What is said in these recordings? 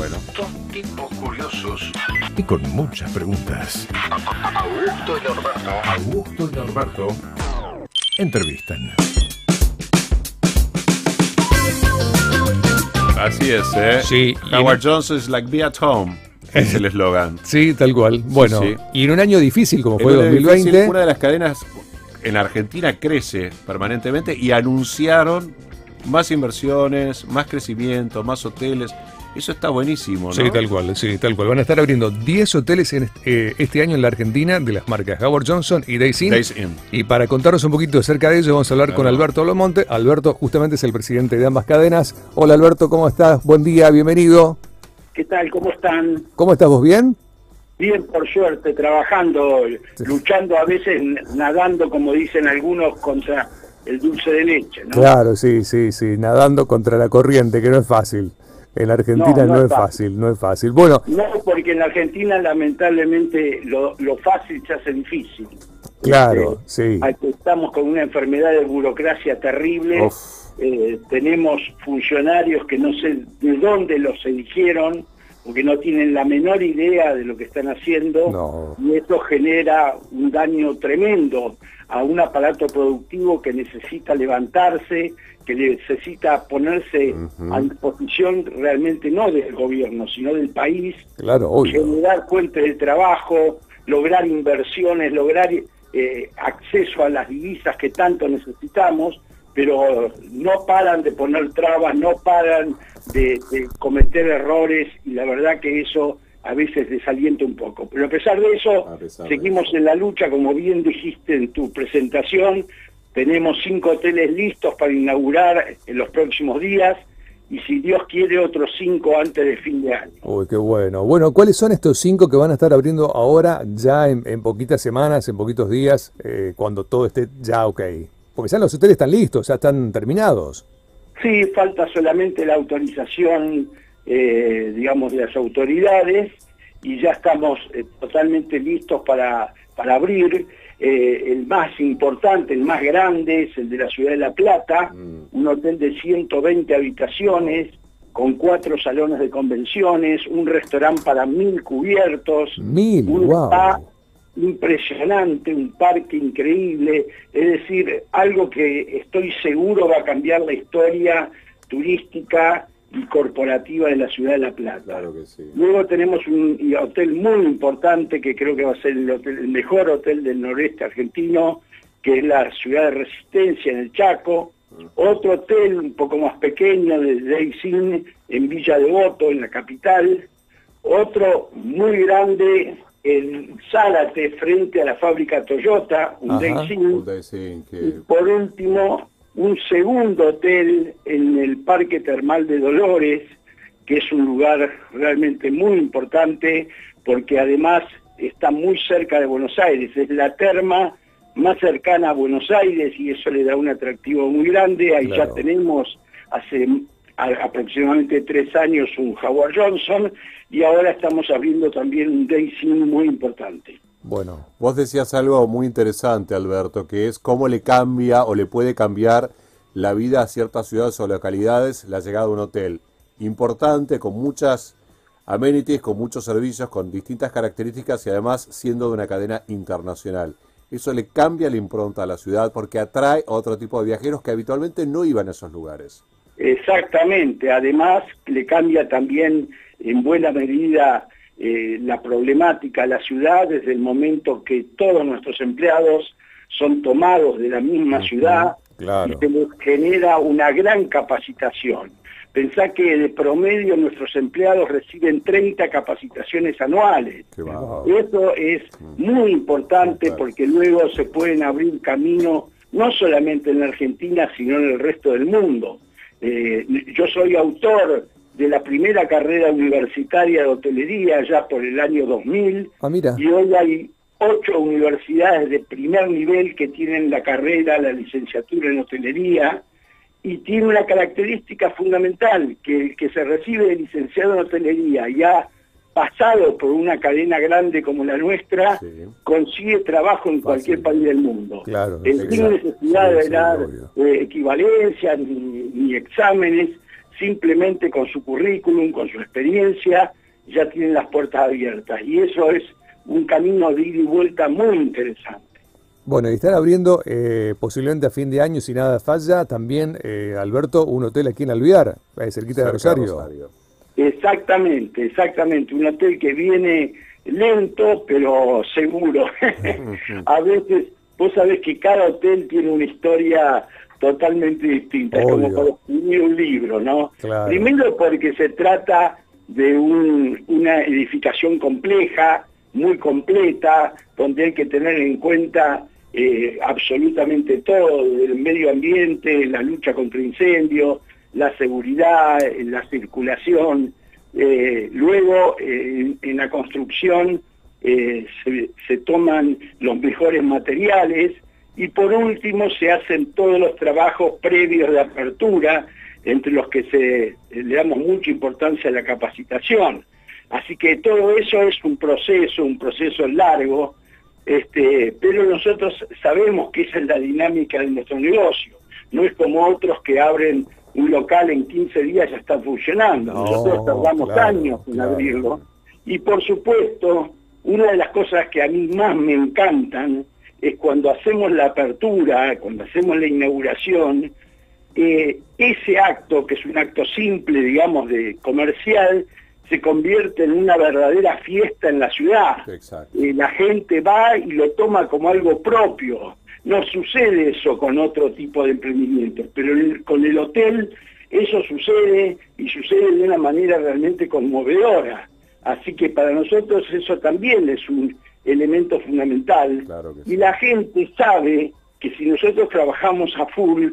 bueno. Son tipos curiosos. Y con muchas preguntas. Augusto y Norberto. Augusto y Norberto entrevistan. Así es, ¿eh? Sí, Howard no- Johnson es like be at home. Es el eslogan. Sí, tal cual. Bueno, sí. y en un año difícil como fue En un año 2020, difícil, una de las cadenas en Argentina crece permanentemente y anunciaron más inversiones, más crecimiento, más hoteles. Eso está buenísimo, ¿no? Sí, tal cual, sí, tal cual. Van a estar abriendo 10 hoteles en este, eh, este año en la Argentina de las marcas Howard Johnson y Days Inn. Days Inn. Y para contarnos un poquito acerca de ello, vamos a hablar con. Alberto Lomonte. Alberto justamente es el presidente de ambas cadenas. Hola Alberto, ¿cómo estás? Buen día, bienvenido. ¿Qué tal? ¿Cómo están? ¿Cómo estás vos? ¿Bien? Bien, por suerte, trabajando, luchando a veces, nadando, como dicen algunos, contra el dulce de leche, ¿no? Claro, sí, sí, sí, nadando contra la corriente, que no es fácil. En Argentina no, No, no es fácil, no es fácil. Bueno, No, porque en la Argentina, lamentablemente, lo, lo fácil se hace difícil. claro, Este, sí. Estamos con una enfermedad de burocracia terrible. Eh, tenemos funcionarios que no sé de dónde los eligieron, porque no tienen la menor idea de lo que están haciendo. No. Y esto genera un daño tremendo a un aparato productivo que necesita levantarse, que necesita ponerse a disposición realmente no del gobierno, sino del país, Claro, obvio. generar fuentes de trabajo, lograr inversiones, lograr eh, acceso a las divisas que tanto necesitamos, pero no paran de poner trabas, no paran de, de cometer errores y la verdad que eso a veces desalienta un poco. Pero a pesar de eso, de seguimos en la lucha, como bien dijiste en tu presentación, tenemos cinco hoteles listos para inaugurar en los próximos días y si Dios quiere otros cinco antes de fin de año. Uy, qué bueno. Bueno, ¿cuáles son estos cinco que van a estar abriendo ahora, ya en, en poquitas semanas, en poquitos días, eh, cuando todo esté ya ok? Porque ya los hoteles están listos, ya están terminados. Sí, falta solamente la autorización, eh, digamos, de las autoridades y ya estamos eh, totalmente listos para, para abrir. Eh, el más importante, el más grande es el de la Ciudad de La Plata, un hotel de 120 habitaciones con cuatro salones de convenciones, un restaurante para mil cubiertos, Mil, un wow. spa impresionante, un parque increíble, es decir, algo que estoy seguro va a cambiar la historia turística y corporativa de la ciudad de La Plata. Claro que sí. Luego tenemos un hotel muy importante que creo que va a ser el, hotel- el mejor hotel del noreste argentino, que es la ciudad de Resistencia en el Chaco. Otro hotel un poco más pequeño de Days Inn en Villa Devoto, en la capital. Otro muy grande en Zárate, frente a la fábrica Toyota, un que- Y por último, un segundo hotel en el Parque Termal de Dolores, que es un lugar realmente muy importante porque además está muy cerca de Buenos Aires. Es la terma más cercana a Buenos Aires y eso le da un atractivo muy grande. Ahí Claro. ya tenemos hace a- aproximadamente tres años un Howard Johnson y ahora estamos abriendo también un Inn muy importante. Bueno, Vos decías algo muy interesante, Alberto, que es cómo le cambia o le puede cambiar la vida a ciertas ciudades o localidades la llegada de un hotel importante, con muchas amenities, con muchos servicios, con distintas características y además siendo de una cadena internacional. Eso le cambia la impronta a la ciudad porque atrae a otro tipo de viajeros que habitualmente no iban a esos lugares. Exactamente, además le cambia también en buena medida eh, la problemática a la ciudad desde el momento que todos nuestros empleados son tomados de la misma ciudad claro. y se genera una gran capacitación. Pensá que de promedio nuestros empleados reciben 30 capacitaciones anuales. Eso es muy importante porque luego se pueden abrir camino no solamente en la Argentina, sino en el resto del mundo. Eh, yo soy autor de la primera carrera universitaria de hotelería ya por el año 2000 Ah, mira. y hoy hay ocho universidades de primer nivel que tienen la carrera, la licenciatura en hotelería y tiene una característica fundamental, que el que se recibe de licenciado en hotelería y ha pasado por una cadena grande como la nuestra, Sí. consigue trabajo en cualquier país del mundo. Claro, Eh, sin necesidad Sí, de dar eh, equivalencias ni, ni exámenes, simplemente con su currículum, con su experiencia, ya tienen las puertas abiertas. Y eso es un camino de ida y vuelta muy interesante. Bueno, y están abriendo eh, posiblemente a fin de año, si nada falla, también, eh, Alberto, un hotel aquí en Alvear, eh, cerquita Cerca de Rosario. Rosario. Exactamente, exactamente. Un hotel que viene lento, pero seguro. a veces, vos sabés que cada hotel tiene una historia totalmente distinta, es como Obvio. para escribir un libro, ¿no? Claro. Primero porque se trata de un- una edificación compleja, muy completa, donde hay que tener en cuenta eh, absolutamente todo, el medio ambiente, la lucha contra incendios, la seguridad, la circulación. Eh, luego, en, la construcción eh, se, toman los mejores materiales y por último se hacen todos los trabajos previos de apertura, entre los que se le damos mucha importancia a la capacitación. Así que todo eso es un proceso, un proceso largo, este, pero nosotros sabemos que esa es la dinámica de nuestro negocio. No es como otros que abren un local en 15 días ya está funcionando. No, Nosotros tardamos claro, años en claro. abrirlo. Y por supuesto, una de las cosas que a mí más me encantan es cuando hacemos la apertura, cuando hacemos la inauguración, eh, ese acto, que es un acto simple, digamos, de comercial, se convierte en una verdadera fiesta en la ciudad. Eh, la gente va y lo toma como algo propio. No sucede eso con otro tipo de emprendimientos, pero el- con el hotel eso sucede y sucede de una manera realmente conmovedora. Así que para nosotros eso también es un elemento fundamental. Claro que y sí. la gente sabe que si nosotros trabajamos a full,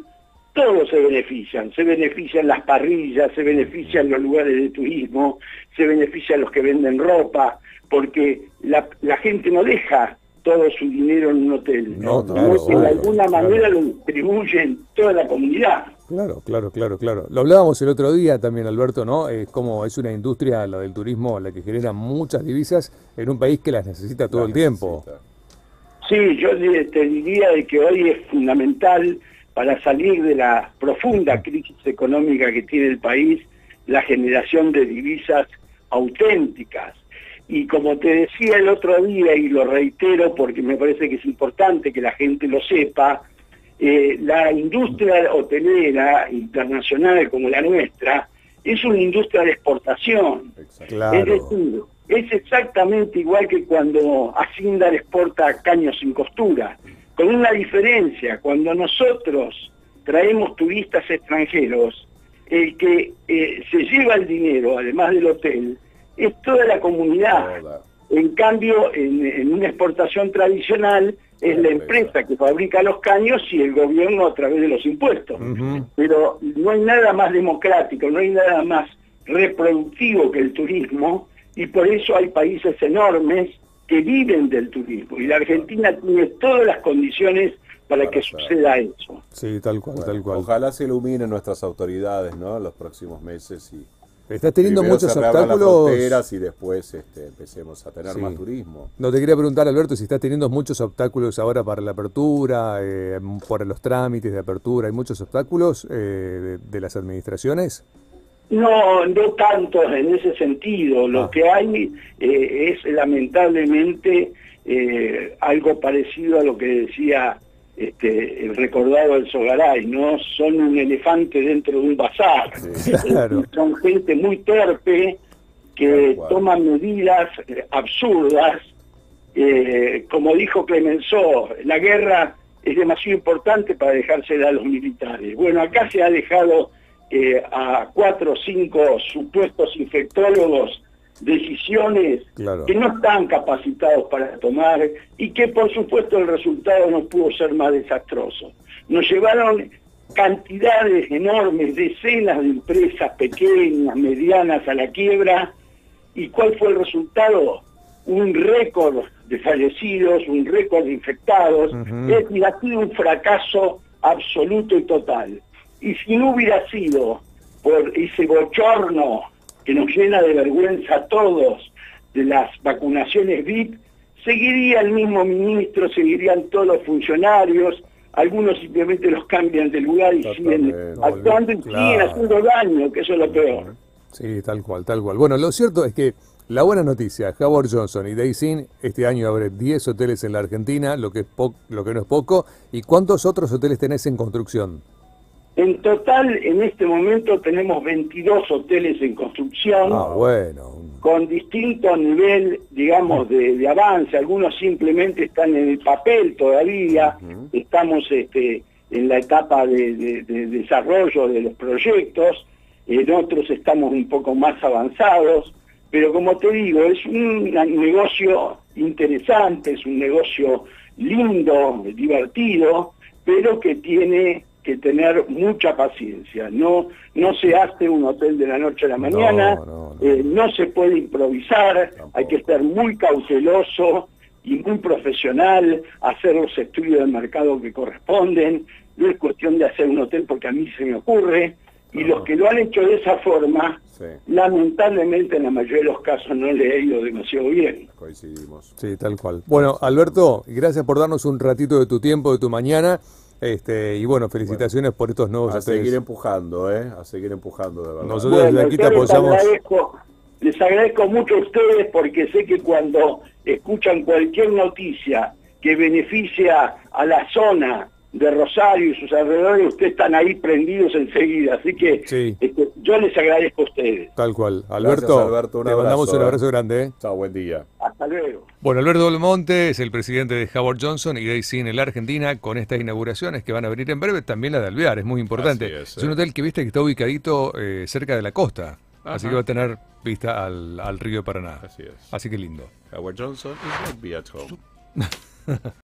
todos se benefician, se benefician las parrillas, se benefician los lugares de turismo, se benefician los que venden ropa, porque la, la gente no deja todo su dinero en un hotel, No, claro, que de alguna claro. manera lo distribuye en toda la comunidad. Claro, claro, claro, claro. Lo hablábamos el otro día también, Alberto, ¿no? Es como es una industria, la del turismo, la que genera muchas divisas en un país que las necesita todo el tiempo. Necesita. Sí, yo te diría de que hoy es fundamental para salir de la profunda crisis económica que tiene el país la generación de divisas auténticas. Y como te decía el otro día, y lo reitero porque me parece que es importante que la gente lo sepa, eh, la industria hotelera internacional como la nuestra es una industria de exportación. Exacto. Claro. Es decir, es exactamente igual que cuando Asindar exporta caños sin costura, con una diferencia, cuando nosotros traemos turistas extranjeros, el que eh, se lleva el dinero, además del hotel, es toda la comunidad. En cambio, en, en una exportación tradicional es la empresa que fabrica los caños y el gobierno a través de los impuestos pero no hay nada más democrático, no hay nada más reproductivo que el turismo y por eso hay países enormes que viven del turismo y la Argentina tiene todas las condiciones para Para que suceda eso. Sí, tal cual, Bueno, tal cual. Ojalá se iluminen nuestras autoridades, ¿no? En los próximos meses y Estás teniendo primero muchos las obstáculos. fronteras y después este, empecemos a tener Sí. más turismo. No te quería preguntar, Alberto, si estás teniendo muchos obstáculos ahora para la apertura, eh, por los trámites de apertura. ¿Hay muchos obstáculos eh, de, de las administraciones? No, no tanto en ese sentido. Lo Ah. que hay eh, es lamentablemente eh, algo parecido a lo que decía este, el recordado El Sogaray, ¿no? Son un elefante dentro de un bazar. Claro. Eh, Son gente muy torpe que toma medidas eh, absurdas. Eh, como dijo Clemenceau, la guerra es demasiado importante para dejársela a los militares. Bueno, acá se ha dejado eh, a cuatro o cinco supuestos infectólogos decisiones Claro. que no están capacitados para tomar y que por supuesto el resultado no pudo ser más desastroso. Nos llevaron cantidades enormes, decenas de empresas pequeñas, medianas a la quiebra ¿Y cuál fue el resultado? Un récord de fallecidos, un récord de infectados. Es decir, ha sido un fracaso absoluto y total. Y si no hubiera sido por ese bochorno que nos llena de vergüenza a todos de las vacunaciones VIP, seguiría el mismo ministro, seguirían todos los funcionarios algunos simplemente los cambian de lugar y siguen actuando y Claro. siguen haciendo daño, que eso es lo peor. Sí, tal cual, tal cual. Bueno, lo cierto es que la buena noticia, Howard Johnson y Daysin este año abre 10 hoteles en la Argentina, lo que, es lo que no es poco. ¿Y cuántos otros hoteles tenés en construcción? En total, en este momento tenemos 22 hoteles en construcción. Ah, bueno. con distinto nivel, digamos, de, de avance. Algunos simplemente están en el papel todavía. Estamos este, en la etapa de, de- de desarrollo de los proyectos. En otros estamos un poco más avanzados. Pero como te digo, es un negocio interesante, es un negocio lindo, divertido, pero que tiene que tener mucha paciencia. No, no se hace un hotel de la noche a la mañana, no, no. eh, no se puede improvisar, hay que estar muy cauteloso y muy profesional, hacer los estudios del mercado que corresponden. No es cuestión de hacer un hotel porque a mí se me ocurre. Y los que lo han hecho de esa forma, Sí, lamentablemente en la mayoría de los casos no le ha ido demasiado bien. coincidimos. Sí, tal cual. Bueno, Alberto, gracias por darnos un ratito de tu tiempo, de tu mañana. Este, y bueno, felicitaciones por estos nuevos A seguir empujando, ¿eh? A seguir empujando, de verdad. Nosotros- desde aquí te yo les apoyamos. agradezco, les agradezco mucho a ustedes porque sé que cuando escuchan cualquier noticia que beneficia a la zona de Rosario y sus alrededores, ustedes están ahí prendidos enseguida. Así que Sí. este, yo les agradezco a ustedes. Tal cual. Alberto, Alberto, un te mandamos abrazo, un eh. abrazo grande. ¿eh? Chao, buen día. Hasta luego. Bueno, Alberto Belmonte es el presidente de Howard Johnson y Daisy en la Argentina con estas inauguraciones que van a venir en breve. También la de Alvear, es muy importante. Es, es un eh. hotel que viste que está ubicadito eh, cerca de la costa. Así que va a tener vista al, al río Paraná. Así es. Así que lindo. Howard Johnson is not be at home.